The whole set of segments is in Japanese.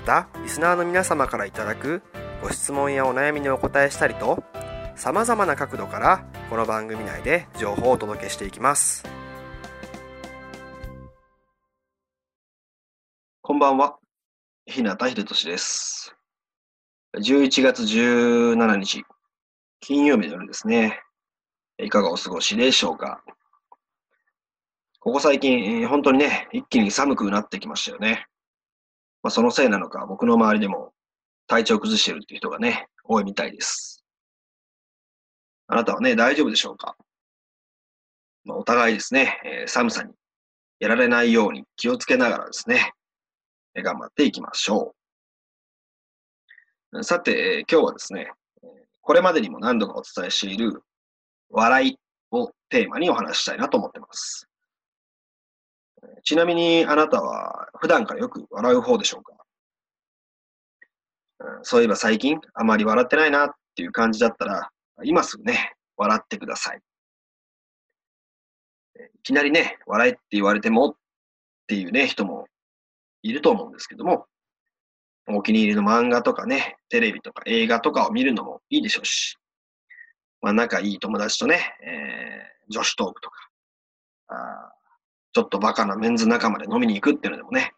またリスナーの皆様からいただくご質問やお悩みにお答えしたりとさまざまな角度からこの番組内で情報をお届けしていきます。こんばんは。日向秀俊です。11月17日金曜日の夜ですね。いかがお過ごしでしょうか。ここ最近、本当にね、一気に寒くなってきましたよね。まあ、そのせいなのか、僕の周りでも体調崩してるっていう人がね、多いみたいです。あなたはね、大丈夫でしょうか、まあ、お互いですね、えー、寒さにやられないように気をつけながらですね、頑張っていきましょう。さて、今日はですね、これまでにも何度かお伝えしている笑いをテーマにお話したいなと思ってます。ちなみにあなたは普段からよく笑う方でしょうか、うん、そういえば最近あまり笑ってないなっていう感じだったら、今すぐね、笑ってください。いきなりね、笑えって言われてもっていうね、人もいると思うんですけども、お気に入りの漫画とかね、テレビとか映画とかを見るのもいいでしょうし、まあ仲いい友達とね、えー、女子トークとか、あちょっとバカなメンズ仲間で飲みに行くっていうのでもね、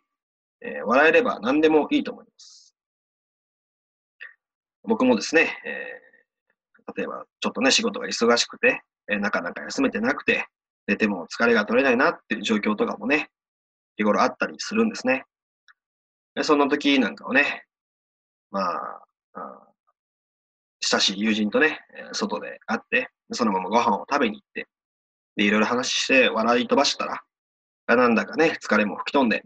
えー、笑えれば何でもいいと思います。僕もですね、えー、例えばちょっとね、仕事が忙しくて、えー、なかなか休めてなくて、寝ても疲れが取れないなっていう状況とかもね、日頃あったりするんですね。でその時なんかをね、まあ、あ親しい友人とね、外で会って、そのままご飯を食べに行って、で、いろいろ話して笑い飛ばしたら、なんだかね、疲れも吹き飛んで、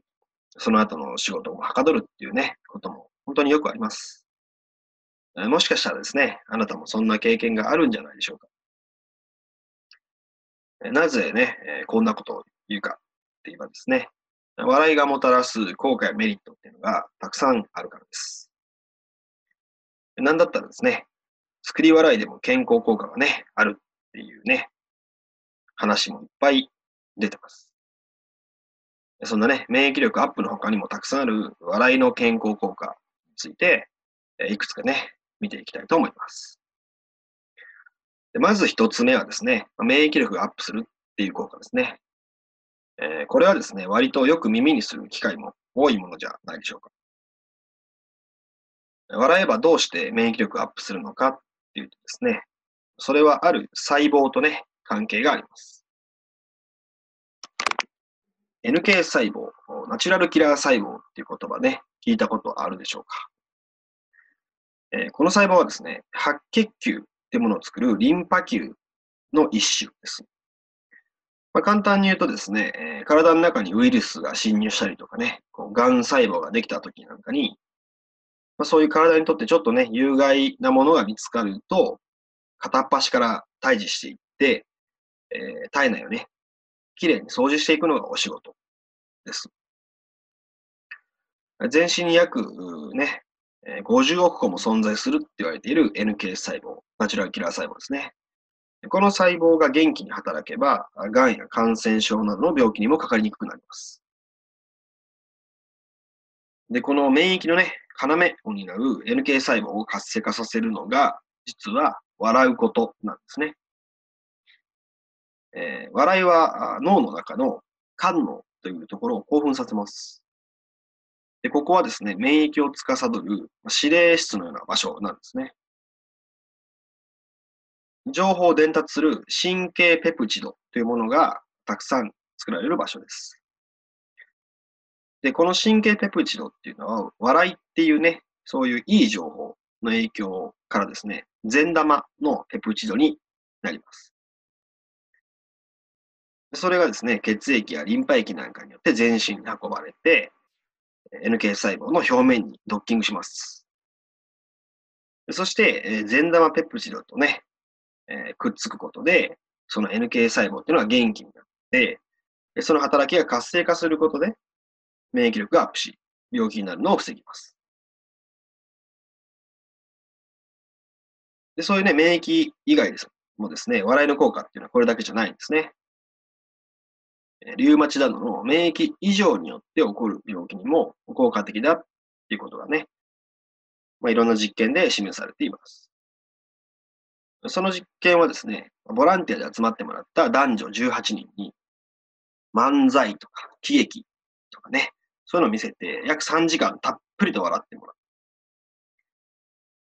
その後の仕事もはかどるっていうね、ことも本当によくあります。もしかしたらですね、あなたもそんな経験があるんじゃないでしょうか。なぜね、こんなことを言うかって言えばですね、笑いがもたらす効果やメリットっていうのがたくさんあるからです。なんだったらですね、作り笑いでも健康効果がね、あるっていうね、話もいっぱい出てます。そんなね、免疫力アップの他にもたくさんある笑いの健康効果について、いくつかね、見ていきたいと思います。でまず一つ目はですね、免疫力がアップするっていう効果ですね。えー、これはですね、割とよく耳にする機会も多いものじゃないでしょうか。笑えばどうして免疫力がアップするのかっていうとですね、それはある細胞とね、関係があります。NK 細胞、ナチュラルキラー細胞っていう言葉ね、聞いたことあるでしょうか？えー、この細胞はですね、白血球ってものを作るリンパ球の一種です。まあ、簡単に言うとですね、えー、体の中にウイルスが侵入したりとかね、こう癌細胞ができた時なんかに、まあ、そういう体にとってちょっとね、有害なものが見つかると、片っ端から退治していって、えー、体内をね、きれいに掃除していくのがお仕事です。全身に約ね、50億個も存在するって言われている NK 細胞、ナチュラルキラー細胞ですね。この細胞が元気に働けば、癌や感染症などの病気にもかかりにくくなります。で、この免疫のね、要を担う NK 細胞を活性化させるのが、実は笑うことなんですね。えー、笑いは脳の中の肝脳というところを興奮させます。で、ここはですね、免疫を司る指令室のような場所なんですね。情報を伝達する神経ペプチドというものがたくさん作られる場所です。で、この神経ペプチドっていうのは、笑いっていうね、そういういい情報の影響からですね、善玉のペプチドになります。それがですね、血液やリンパ液なんかによって全身に運ばれて、NK 細胞の表面にドッキングします。そして、善玉ペプチドとね、えくっつくことで、その NK 細胞っていうのは元気になって、その働きが活性化することで、免疫力がアップし、病気になるのを防ぎます。でそういうね、免疫以外ですもですね、笑いの効果っていうのはこれだけじゃないんですね。リウマチなどの免疫異常によって起こる病気にも効果的だっていうことがね、まあ、いろんな実験で示されています。その実験はですね、ボランティアで集まってもらった男女18人に、漫才とか喜劇とかね、そういうのを見せて、約3時間たっぷりと笑ってもらう。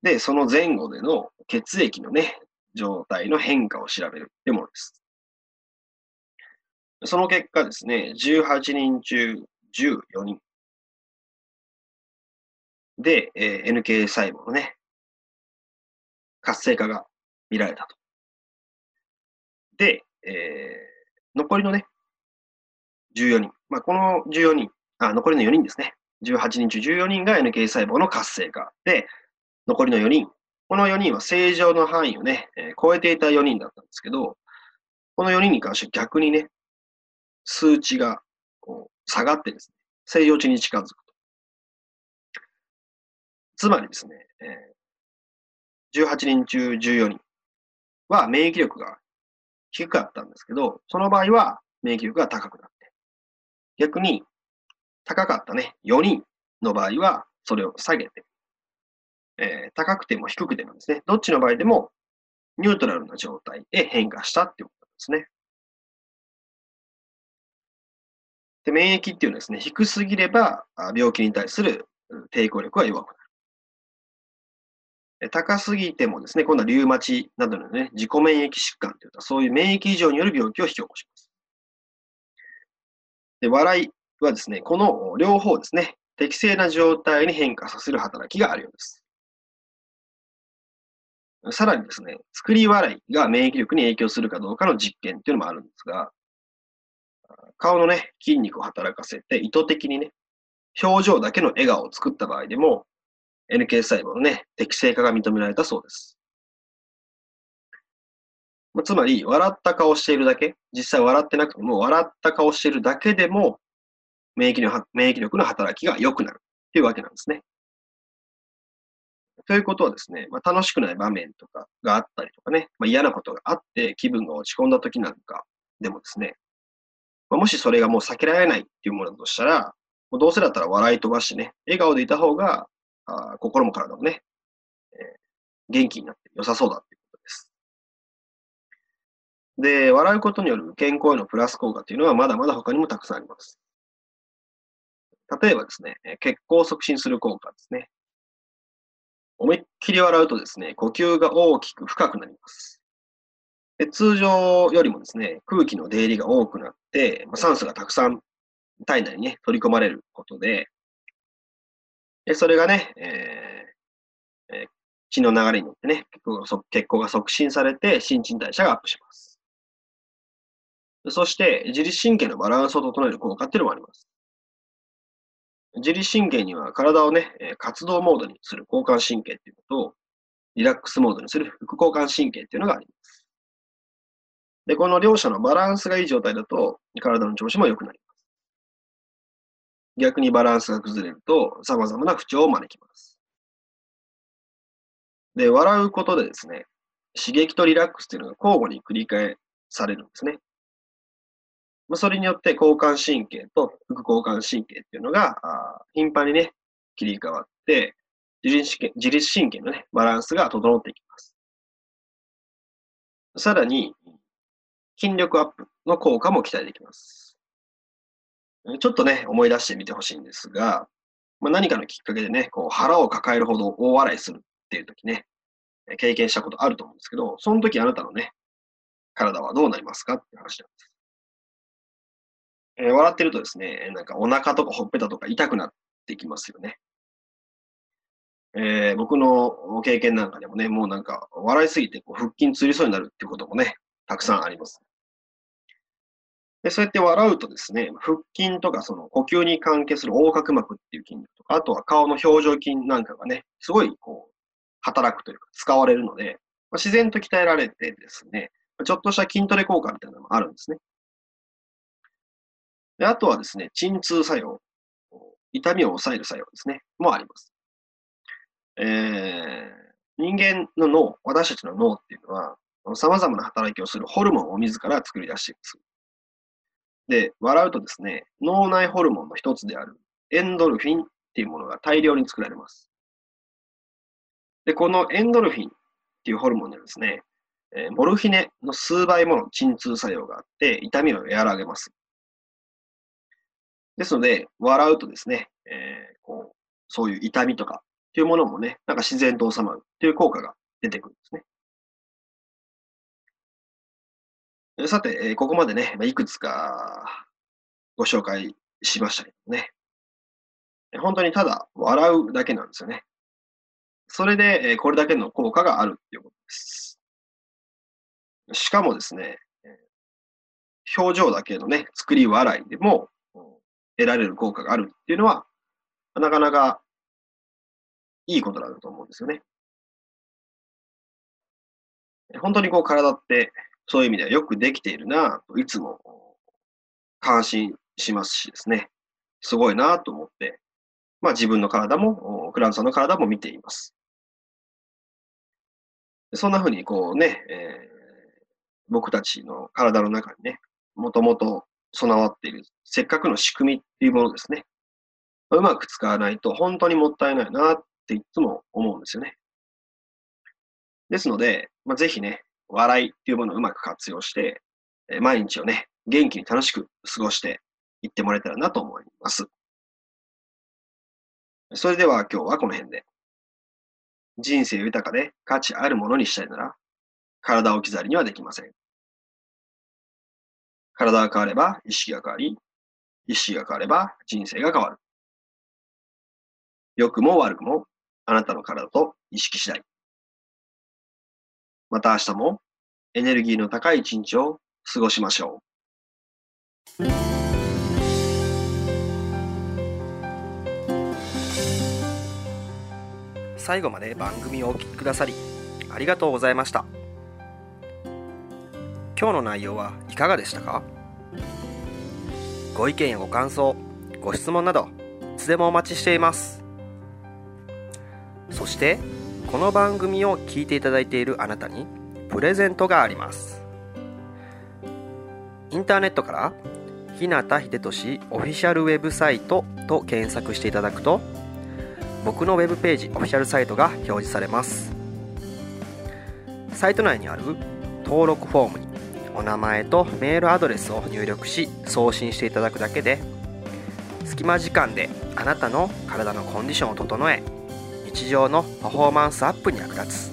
で、その前後での血液のね、状態の変化を調べるってものです。その結果ですね、18人中14人で、えー、NK 細胞のね、活性化が見られたと。で、えー、残りのね、14人。まあ、この14人、あ、残りの4人ですね。18人中14人が NK 細胞の活性化で、残りの4人。この4人は正常の範囲をね、えー、超えていた4人だったんですけど、この4人に関して逆にね、数値がこう下がってですね、正常値に近づくと。つまりですね、え、18人中14人は免疫力が低かったんですけど、その場合は免疫力が高くなって、逆に高かったね、4人の場合はそれを下げて、えー、高くても低くてもですね、どっちの場合でもニュートラルな状態へ変化したっていうことですね。で、免疫っていうのはですね、低すぎれば病気に対する抵抗力が弱くなる。高すぎてもですね、今度はリウマチなどのね、自己免疫疾患というと、そういう免疫異常による病気を引き起こします。で、笑いはですね、この両方ですね、適正な状態に変化させる働きがあるようです。さらにですね、作り笑いが免疫力に影響するかどうかの実験っていうのもあるんですが、顔のね、筋肉を働かせて意図的にね、表情だけの笑顔を作った場合でも、NK 細胞のね、適正化が認められたそうです。まあ、つまり、笑った顔しているだけ、実際笑ってなくても、笑った顔しているだけでも、免疫の免疫力の働きが良くなるっていうわけなんですね。ということはですね、まあ、楽しくない場面とかがあったりとかね、まあ、嫌なことがあって気分が落ち込んだ時なんかでもですね、まあ、もしそれがもう避けられないっていうものだとしたら、もうどうせだったら笑い飛ばしてね、笑顔でいた方が、あ心も体もね、えー、元気になって良さそうだっていうことです。で、笑うことによる健康へのプラス効果っていうのはまだまだ他にもたくさんあります。例えばですね、血行を促進する効果ですね。思いっきり笑うとですね、呼吸が大きく深くなります。で通常よりもですね、空気の出入りが多くなって、まあ、酸素がたくさん体内にね、取り込まれることで、でそれがね、えーえー、血の流れによってね、血行が促進されて、新陳代謝がアップします。そして、自律神経のバランスを整える効果っていうのもあります。自律神経には体をね、活動モードにする交感神経っていうのと、リラックスモードにする副交感神経っていうのがあります。で、この両者のバランスがいい状態だと、体の調子も良くなります。逆にバランスが崩れると、様々な不調を招きます。で、笑うことでですね、刺激とリラックスっていうのが交互に繰り返されるんですね。まあ、それによって交感神経と副交感神経っていうのが、頻繁にね、切り替わって、自律神経のね、バランスが整っていきます。さらに、筋力アップの効果も期待できます。ちょっとね、思い出してみてほしいんですが、まあ、何かのきっかけでね、こう腹を抱えるほど大笑いするっていう時ね、経験したことあると思うんですけど、その時あなたのね、体はどうなりますかって話なんです。えー、笑ってるとですね、なんかお腹とかほっぺたとか痛くなってきますよね。えー、僕の経験なんかでもね、もうなんか笑いすぎてこう腹筋つりそうになるっていうこともね、たくさんあります。でそうやって笑うとですね、腹筋とかその呼吸に関係する横隔膜っていう筋肉とか、あとは顔の表情筋なんかがね、すごいこう、働くというか使われるので、まあ、自然と鍛えられてですね、ちょっとした筋トレ効果みたいなのもあるんですね。であとはですね、鎮痛作用、痛みを抑える作用ですね、もあります。えー、人間の脳、私たちの脳っていうのは、様々な働きをするホルモンを自ら作り出しています。で、笑うとですね、脳内ホルモンの一つであるエンドルフィンっていうものが大量に作られます。で、このエンドルフィンっていうホルモンにはですね、え、モルヒネの数倍もの鎮痛作用があって、痛みを和らげます。ですので、笑うとですね、えー、こうそういう痛みとかっていうものもね、なんか自然と収まるっていう効果が出てくるんですね。さて、えここまでね、まあいくつかご紹介しましたけどね。本当にただ笑うだけなんですよね。それで、えこれだけの効果があるっていうことです。しかもですね、表情だけのね、作り笑いでも得られる効果があるっていうのは、なかなかいいことだと思うんですよね。本当にこう体ってそういう意味ではよくできているなといつも感心しますしですね、すごいなと思って、まあ自分の体も、クラウンさんの体も見ています。そんな風にこうね、えー、僕たちの体の中にね、もともと備わっている、せっかくの仕組みっていうものですね。うまく使わないと本当にもったいないなっていつも思うんですよね。ですので、まあ、ぜひね、笑いっていうものをうまく活用して、え毎日をね、元気に楽しく過ごしていってもらえたらなと思います。それでは今日はこの辺で。人生豊かで価値あるものにしたいなら、体を置き去りにはできません。体が変われば意識が変わり、意識が変われば人生が変わる。良くも悪くもあなたの体と意識次第。また明日もエネルギーの高い一日を過ごしましょう。最後まで番組をお聴きくださりありがとうございました。今日の内容はいかがでしたか？ご意見やご感想、ご質問などいつでもお待ちしています。そしてこの番組を聞いていただいているあなたにプレゼントがあります。インターネットから日向秀俊オフィシャルウェブサイトと検索していただくと僕のウェブページオフィシャルサイトが表示されます。サイト内にある登録フォームにお名前とメールアドレスを入力し送信していただくだけで隙間時間であなたの体のコンディションを整え日常のパフォーマンスアップに役立つ。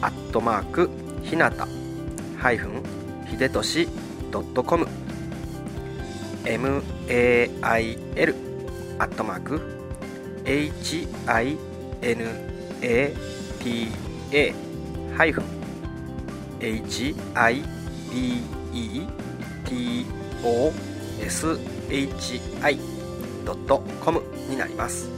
アットマークひなたハイフンひでとしドットコム。mail アットマーク hinata ハイフン hibetoshi ドットコムになります。